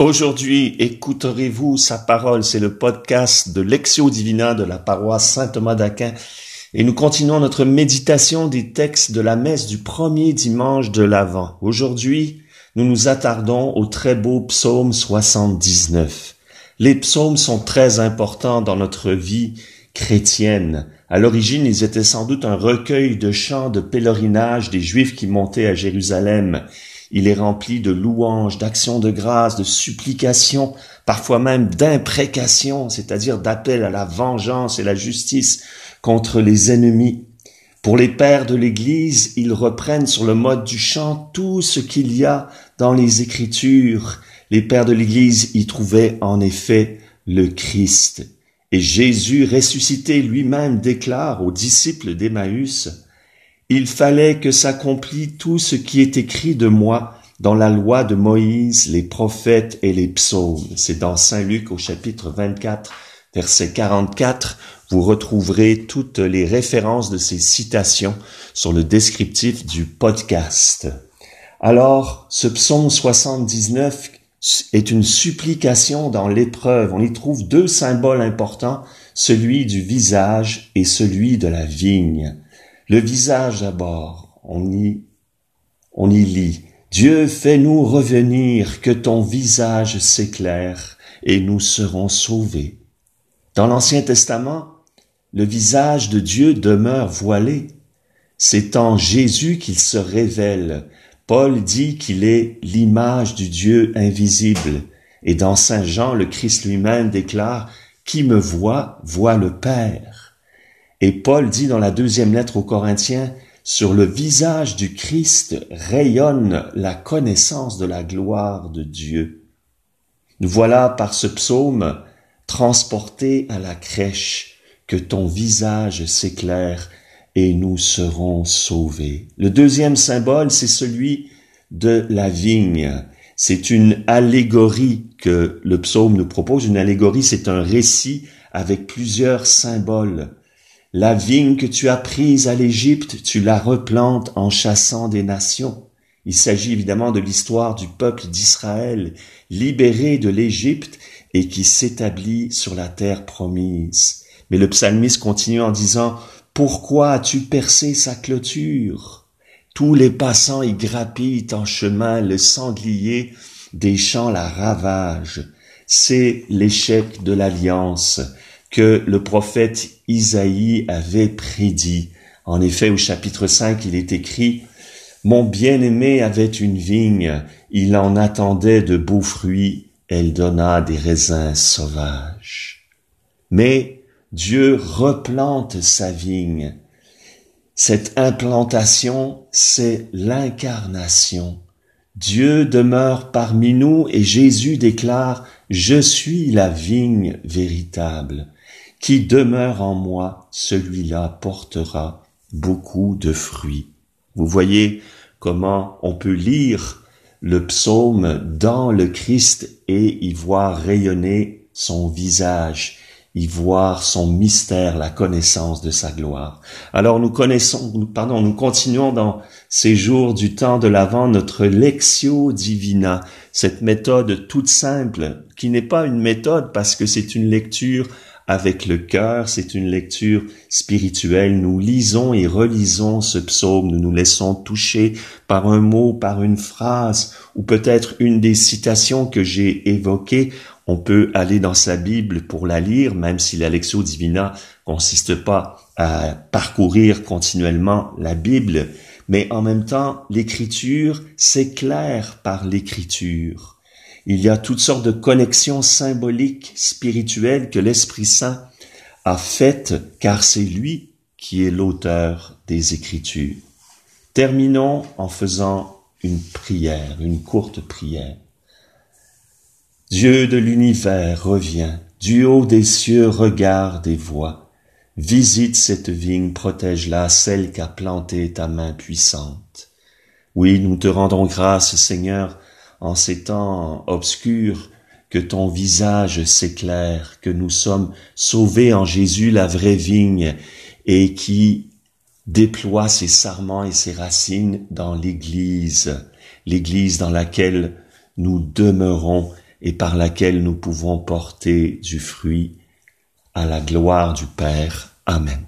Aujourd'hui, écouterez-vous sa parole. C'est le podcast de Lectio Divina de la paroisse Saint-Thomas d'Aquin. Et nous continuons notre méditation des textes de la messe du premier dimanche de l'Avent. Aujourd'hui, nous nous attardons au très beau psaume 79. Les psaumes sont très importants dans notre vie chrétienne. À l'origine, ils étaient sans doute un recueil de chants de pèlerinage des Juifs qui montaient à Jérusalem il est rempli de louanges, d'actions de grâce, de supplications, parfois même d'imprécations, c'est-à-dire d'appels à la vengeance et la justice contre les ennemis. Pour les pères de l'Église, ils reprennent sur le mode du chant tout ce qu'il y a dans les Écritures. Les pères de l'Église y trouvaient en effet le Christ. Et Jésus ressuscité lui-même déclare aux disciples d'Emmaüs, il fallait que s'accomplît tout ce qui est écrit de moi dans la loi de Moïse, les prophètes et les psaumes. C'est dans Saint Luc au chapitre 24, verset 44. Vous retrouverez toutes les références de ces citations sur le descriptif du podcast. Alors, ce psaume 79 est une supplication dans l'épreuve. On y trouve deux symboles importants, celui du visage et celui de la vigne. Le visage d'abord, on y, on y lit. Dieu fais-nous revenir, que ton visage s'éclaire, et nous serons sauvés. Dans l'Ancien Testament, le visage de Dieu demeure voilé. C'est en Jésus qu'il se révèle. Paul dit qu'il est l'image du Dieu invisible. Et dans Saint Jean, le Christ lui-même déclare, Qui me voit, voit le Père. Et Paul dit dans la deuxième lettre aux Corinthiens, sur le visage du Christ rayonne la connaissance de la gloire de Dieu. Nous voilà par ce psaume transportés à la crèche, que ton visage s'éclaire et nous serons sauvés. Le deuxième symbole, c'est celui de la vigne. C'est une allégorie que le psaume nous propose. Une allégorie, c'est un récit avec plusieurs symboles. La vigne que tu as prise à l'Égypte, tu la replantes en chassant des nations. Il s'agit évidemment de l'histoire du peuple d'Israël, libéré de l'Égypte et qui s'établit sur la terre promise. Mais le psalmiste continue en disant, Pourquoi as-tu percé sa clôture? Tous les passants y grappillent en chemin, le sanglier des champs la ravage. C'est l'échec de l'alliance que le prophète Isaïe avait prédit. En effet, au chapitre 5, il est écrit, Mon bien-aimé avait une vigne, il en attendait de beaux fruits, elle donna des raisins sauvages. Mais Dieu replante sa vigne. Cette implantation, c'est l'incarnation. Dieu demeure parmi nous et Jésus déclare, Je suis la vigne véritable. Qui demeure en moi, celui-là portera beaucoup de fruits. Vous voyez comment on peut lire le psaume dans le Christ et y voir rayonner son visage, y voir son mystère, la connaissance de sa gloire. Alors nous connaissons, pardon, nous continuons dans ces jours du temps de l'Avent notre Lectio Divina, cette méthode toute simple, qui n'est pas une méthode parce que c'est une lecture avec le cœur, c'est une lecture spirituelle. Nous lisons et relisons ce psaume, nous nous laissons toucher par un mot, par une phrase, ou peut-être une des citations que j'ai évoquées. On peut aller dans sa Bible pour la lire, même si la Lectio Divina consiste pas à parcourir continuellement la Bible, mais en même temps, l'écriture s'éclaire par l'écriture. Il y a toutes sortes de connexions symboliques, spirituelles que l'Esprit Saint a faites, car c'est lui qui est l'auteur des Écritures. Terminons en faisant une prière, une courte prière. Dieu de l'univers revient, du haut des cieux regarde et voit. Visite cette vigne, protège-la, celle qu'a plantée ta main puissante. Oui, nous te rendons grâce, Seigneur, en ces temps obscurs, que ton visage s'éclaire, que nous sommes sauvés en Jésus, la vraie vigne, et qui déploie ses sarments et ses racines dans l'Église, l'Église dans laquelle nous demeurons et par laquelle nous pouvons porter du fruit à la gloire du Père. Amen.